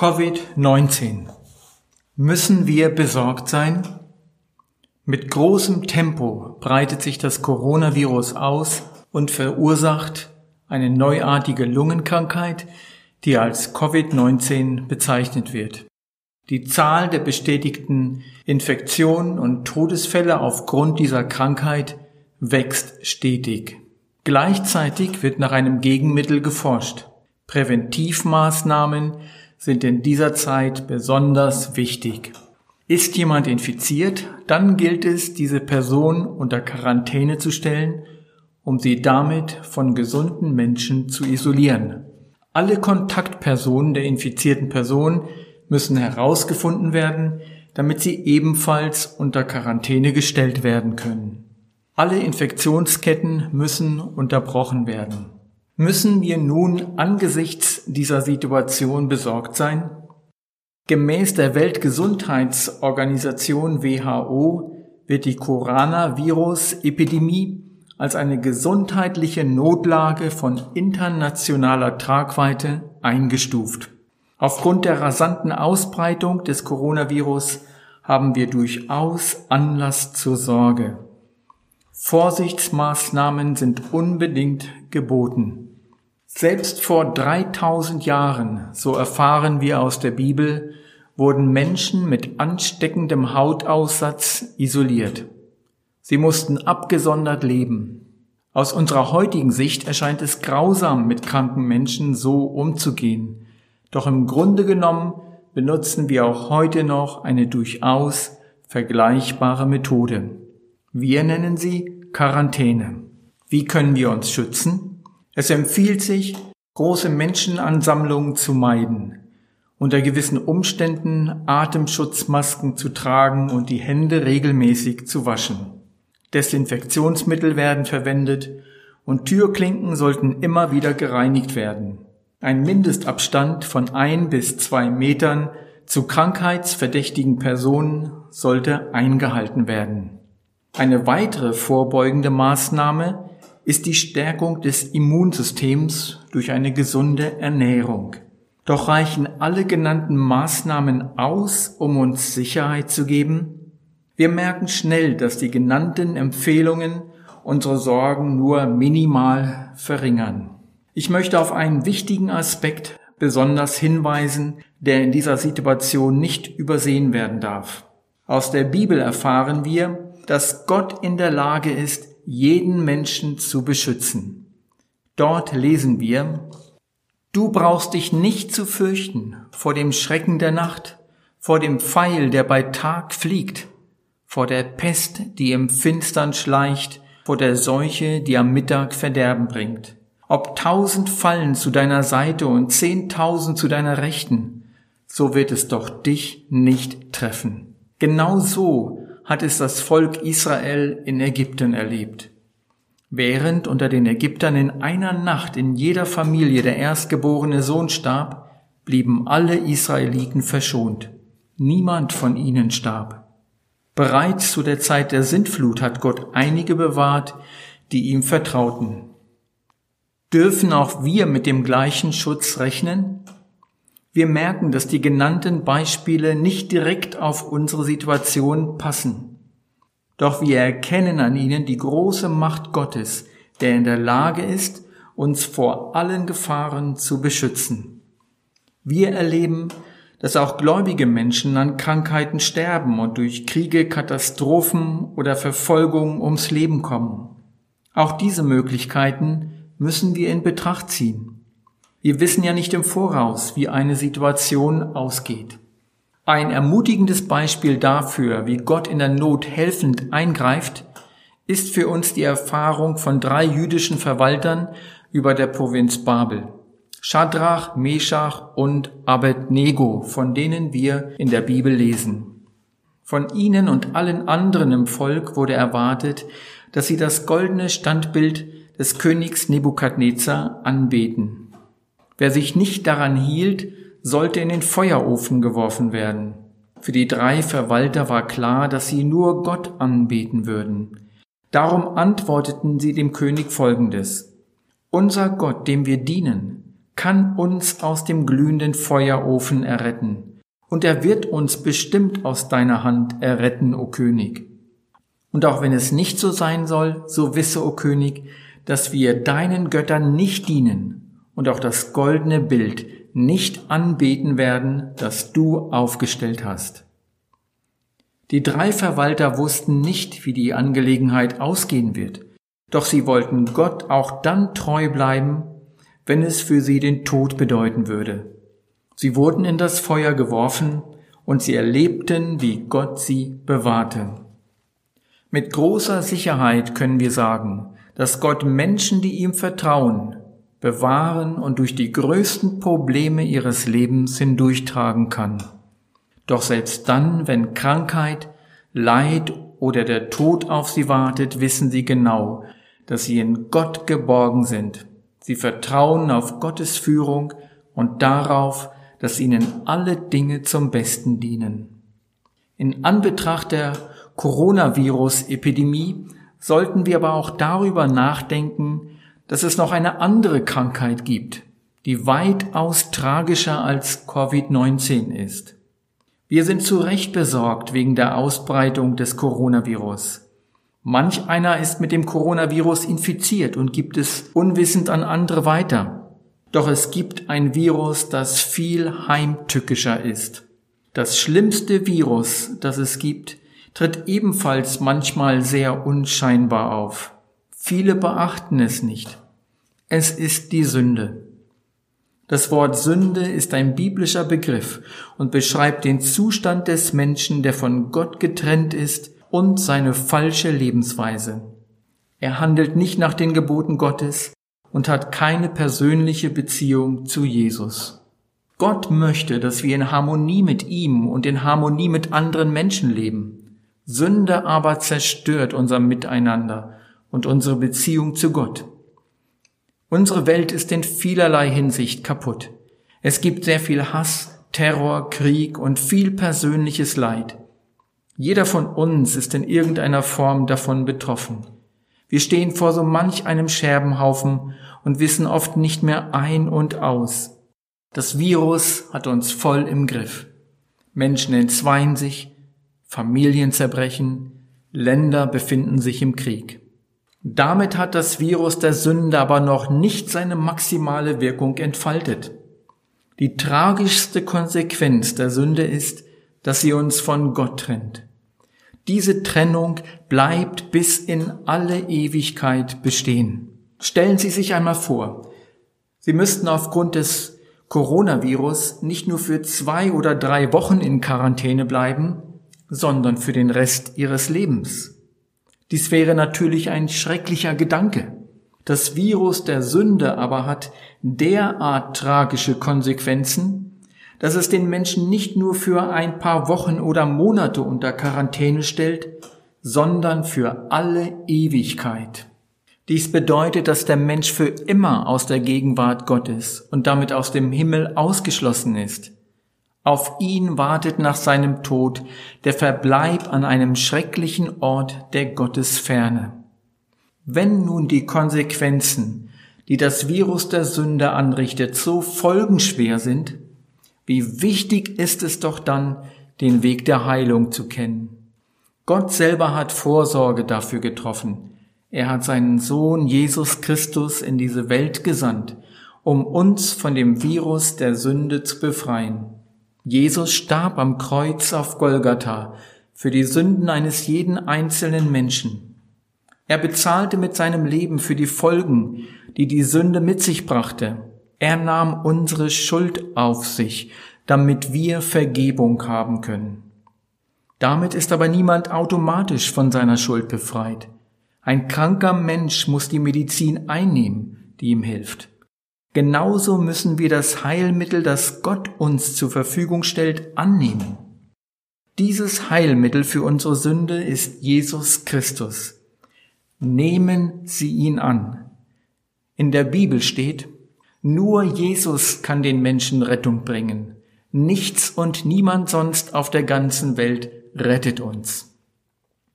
Covid-19. Müssen wir besorgt sein? Mit großem Tempo breitet sich das Coronavirus aus und verursacht eine neuartige Lungenkrankheit, die als Covid-19 bezeichnet wird. Die Zahl der bestätigten Infektionen und Todesfälle aufgrund dieser Krankheit wächst stetig. Gleichzeitig wird nach einem Gegenmittel geforscht. Präventivmaßnahmen sind in dieser Zeit besonders wichtig. Ist jemand infiziert, dann gilt es, diese Person unter Quarantäne zu stellen, um sie damit von gesunden Menschen zu isolieren. Alle Kontaktpersonen der infizierten Person müssen herausgefunden werden, damit sie ebenfalls unter Quarantäne gestellt werden können. Alle Infektionsketten müssen unterbrochen werden. Müssen wir nun angesichts dieser Situation besorgt sein? Gemäß der Weltgesundheitsorganisation WHO wird die Coronavirus-Epidemie als eine gesundheitliche Notlage von internationaler Tragweite eingestuft. Aufgrund der rasanten Ausbreitung des Coronavirus haben wir durchaus Anlass zur Sorge. Vorsichtsmaßnahmen sind unbedingt geboten. Selbst vor 3000 Jahren, so erfahren wir aus der Bibel, wurden Menschen mit ansteckendem Hautaussatz isoliert. Sie mussten abgesondert leben. Aus unserer heutigen Sicht erscheint es grausam, mit kranken Menschen so umzugehen. Doch im Grunde genommen benutzen wir auch heute noch eine durchaus vergleichbare Methode. Wir nennen sie Quarantäne. Wie können wir uns schützen? Es empfiehlt sich, große Menschenansammlungen zu meiden, unter gewissen Umständen Atemschutzmasken zu tragen und die Hände regelmäßig zu waschen. Desinfektionsmittel werden verwendet und Türklinken sollten immer wieder gereinigt werden. Ein Mindestabstand von ein bis zwei Metern zu krankheitsverdächtigen Personen sollte eingehalten werden. Eine weitere vorbeugende Maßnahme ist die Stärkung des Immunsystems durch eine gesunde Ernährung. Doch reichen alle genannten Maßnahmen aus, um uns Sicherheit zu geben? Wir merken schnell, dass die genannten Empfehlungen unsere Sorgen nur minimal verringern. Ich möchte auf einen wichtigen Aspekt besonders hinweisen, der in dieser Situation nicht übersehen werden darf. Aus der Bibel erfahren wir, dass Gott in der Lage ist, jeden Menschen zu beschützen. Dort lesen wir, Du brauchst dich nicht zu fürchten vor dem Schrecken der Nacht, vor dem Pfeil, der bei Tag fliegt, vor der Pest, die im Finstern schleicht, vor der Seuche, die am Mittag Verderben bringt. Ob tausend fallen zu deiner Seite und zehntausend zu deiner Rechten, so wird es doch dich nicht treffen. Genau so hat es das Volk Israel in Ägypten erlebt. Während unter den Ägyptern in einer Nacht in jeder Familie der erstgeborene Sohn starb, blieben alle Israeliten verschont. Niemand von ihnen starb. Bereits zu der Zeit der Sintflut hat Gott einige bewahrt, die ihm vertrauten. Dürfen auch wir mit dem gleichen Schutz rechnen? Wir merken, dass die genannten Beispiele nicht direkt auf unsere Situation passen. Doch wir erkennen an ihnen die große Macht Gottes, der in der Lage ist, uns vor allen Gefahren zu beschützen. Wir erleben, dass auch gläubige Menschen an Krankheiten sterben und durch Kriege, Katastrophen oder Verfolgung ums Leben kommen. Auch diese Möglichkeiten müssen wir in Betracht ziehen. Wir wissen ja nicht im Voraus, wie eine Situation ausgeht. Ein ermutigendes Beispiel dafür, wie Gott in der Not helfend eingreift, ist für uns die Erfahrung von drei jüdischen Verwaltern über der Provinz Babel. Shadrach, Meshach und Abednego, von denen wir in der Bibel lesen. Von ihnen und allen anderen im Volk wurde erwartet, dass sie das goldene Standbild des Königs Nebukadnezar anbeten. Wer sich nicht daran hielt, sollte in den Feuerofen geworfen werden. Für die drei Verwalter war klar, dass sie nur Gott anbeten würden. Darum antworteten sie dem König Folgendes. Unser Gott, dem wir dienen, kann uns aus dem glühenden Feuerofen erretten, und er wird uns bestimmt aus deiner Hand erretten, o König. Und auch wenn es nicht so sein soll, so wisse, o König, dass wir deinen Göttern nicht dienen und auch das goldene Bild nicht anbeten werden, das du aufgestellt hast. Die drei Verwalter wussten nicht, wie die Angelegenheit ausgehen wird, doch sie wollten Gott auch dann treu bleiben, wenn es für sie den Tod bedeuten würde. Sie wurden in das Feuer geworfen und sie erlebten, wie Gott sie bewahrte. Mit großer Sicherheit können wir sagen, dass Gott Menschen, die ihm vertrauen, bewahren und durch die größten Probleme ihres Lebens hindurchtragen kann. Doch selbst dann, wenn Krankheit, Leid oder der Tod auf sie wartet, wissen sie genau, dass sie in Gott geborgen sind. Sie vertrauen auf Gottes Führung und darauf, dass ihnen alle Dinge zum Besten dienen. In Anbetracht der Coronavirus-Epidemie sollten wir aber auch darüber nachdenken, dass es noch eine andere Krankheit gibt, die weitaus tragischer als Covid-19 ist. Wir sind zu Recht besorgt wegen der Ausbreitung des Coronavirus. Manch einer ist mit dem Coronavirus infiziert und gibt es unwissend an andere weiter. Doch es gibt ein Virus, das viel heimtückischer ist. Das schlimmste Virus, das es gibt, tritt ebenfalls manchmal sehr unscheinbar auf. Viele beachten es nicht. Es ist die Sünde. Das Wort Sünde ist ein biblischer Begriff und beschreibt den Zustand des Menschen, der von Gott getrennt ist und seine falsche Lebensweise. Er handelt nicht nach den Geboten Gottes und hat keine persönliche Beziehung zu Jesus. Gott möchte, dass wir in Harmonie mit ihm und in Harmonie mit anderen Menschen leben. Sünde aber zerstört unser Miteinander und unsere Beziehung zu Gott. Unsere Welt ist in vielerlei Hinsicht kaputt. Es gibt sehr viel Hass, Terror, Krieg und viel persönliches Leid. Jeder von uns ist in irgendeiner Form davon betroffen. Wir stehen vor so manch einem Scherbenhaufen und wissen oft nicht mehr ein und aus. Das Virus hat uns voll im Griff. Menschen entzweien sich, Familien zerbrechen, Länder befinden sich im Krieg. Damit hat das Virus der Sünde aber noch nicht seine maximale Wirkung entfaltet. Die tragischste Konsequenz der Sünde ist, dass sie uns von Gott trennt. Diese Trennung bleibt bis in alle Ewigkeit bestehen. Stellen Sie sich einmal vor, Sie müssten aufgrund des Coronavirus nicht nur für zwei oder drei Wochen in Quarantäne bleiben, sondern für den Rest Ihres Lebens. Dies wäre natürlich ein schrecklicher Gedanke. Das Virus der Sünde aber hat derart tragische Konsequenzen, dass es den Menschen nicht nur für ein paar Wochen oder Monate unter Quarantäne stellt, sondern für alle Ewigkeit. Dies bedeutet, dass der Mensch für immer aus der Gegenwart Gottes und damit aus dem Himmel ausgeschlossen ist. Auf ihn wartet nach seinem Tod der Verbleib an einem schrecklichen Ort der Gottesferne. Wenn nun die Konsequenzen, die das Virus der Sünde anrichtet, so folgenschwer sind, wie wichtig ist es doch dann, den Weg der Heilung zu kennen. Gott selber hat Vorsorge dafür getroffen. Er hat seinen Sohn Jesus Christus in diese Welt gesandt, um uns von dem Virus der Sünde zu befreien. Jesus starb am Kreuz auf Golgatha für die Sünden eines jeden einzelnen Menschen. Er bezahlte mit seinem Leben für die Folgen, die die Sünde mit sich brachte. Er nahm unsere Schuld auf sich, damit wir Vergebung haben können. Damit ist aber niemand automatisch von seiner Schuld befreit. Ein kranker Mensch muss die Medizin einnehmen, die ihm hilft. Genauso müssen wir das Heilmittel, das Gott uns zur Verfügung stellt, annehmen. Dieses Heilmittel für unsere Sünde ist Jesus Christus. Nehmen Sie ihn an. In der Bibel steht, nur Jesus kann den Menschen Rettung bringen. Nichts und niemand sonst auf der ganzen Welt rettet uns.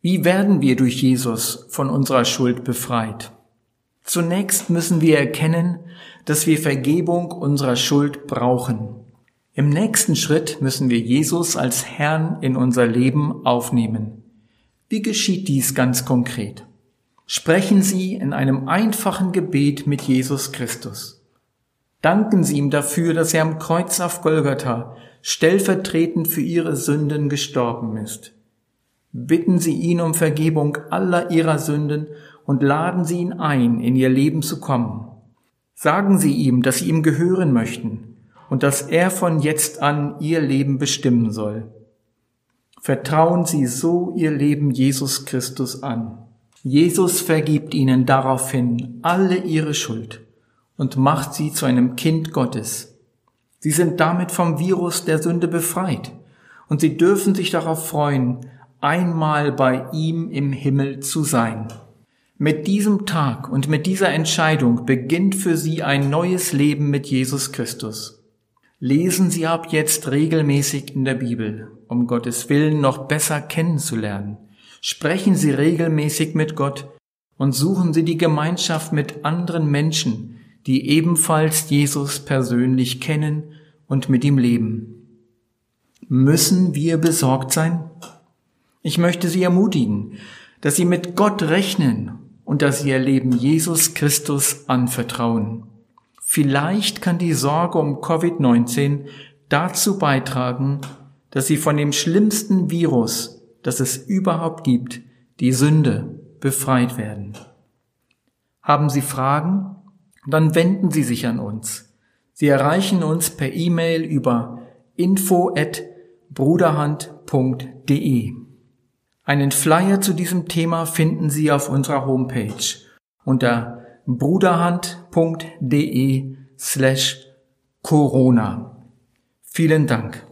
Wie werden wir durch Jesus von unserer Schuld befreit? Zunächst müssen wir erkennen, dass wir Vergebung unserer Schuld brauchen. Im nächsten Schritt müssen wir Jesus als Herrn in unser Leben aufnehmen. Wie geschieht dies ganz konkret? Sprechen Sie in einem einfachen Gebet mit Jesus Christus. Danken Sie ihm dafür, dass er am Kreuz auf Golgatha stellvertretend für Ihre Sünden gestorben ist. Bitten Sie ihn um Vergebung aller Ihrer Sünden und laden Sie ihn ein, in Ihr Leben zu kommen. Sagen Sie ihm, dass Sie ihm gehören möchten und dass er von jetzt an Ihr Leben bestimmen soll. Vertrauen Sie so Ihr Leben Jesus Christus an. Jesus vergibt Ihnen daraufhin alle Ihre Schuld und macht Sie zu einem Kind Gottes. Sie sind damit vom Virus der Sünde befreit und Sie dürfen sich darauf freuen, einmal bei ihm im Himmel zu sein. Mit diesem Tag und mit dieser Entscheidung beginnt für Sie ein neues Leben mit Jesus Christus. Lesen Sie ab jetzt regelmäßig in der Bibel, um Gottes Willen noch besser kennenzulernen. Sprechen Sie regelmäßig mit Gott und suchen Sie die Gemeinschaft mit anderen Menschen, die ebenfalls Jesus persönlich kennen und mit ihm leben. Müssen wir besorgt sein? Ich möchte Sie ermutigen, dass Sie mit Gott rechnen und dass Sie Ihr Leben Jesus Christus anvertrauen. Vielleicht kann die Sorge um Covid-19 dazu beitragen, dass Sie von dem schlimmsten Virus, das es überhaupt gibt, die Sünde, befreit werden. Haben Sie Fragen? Dann wenden Sie sich an uns. Sie erreichen uns per E-Mail über info at bruderhand.de. Einen Flyer zu diesem Thema finden Sie auf unserer Homepage unter bruderhand.de slash Corona. Vielen Dank.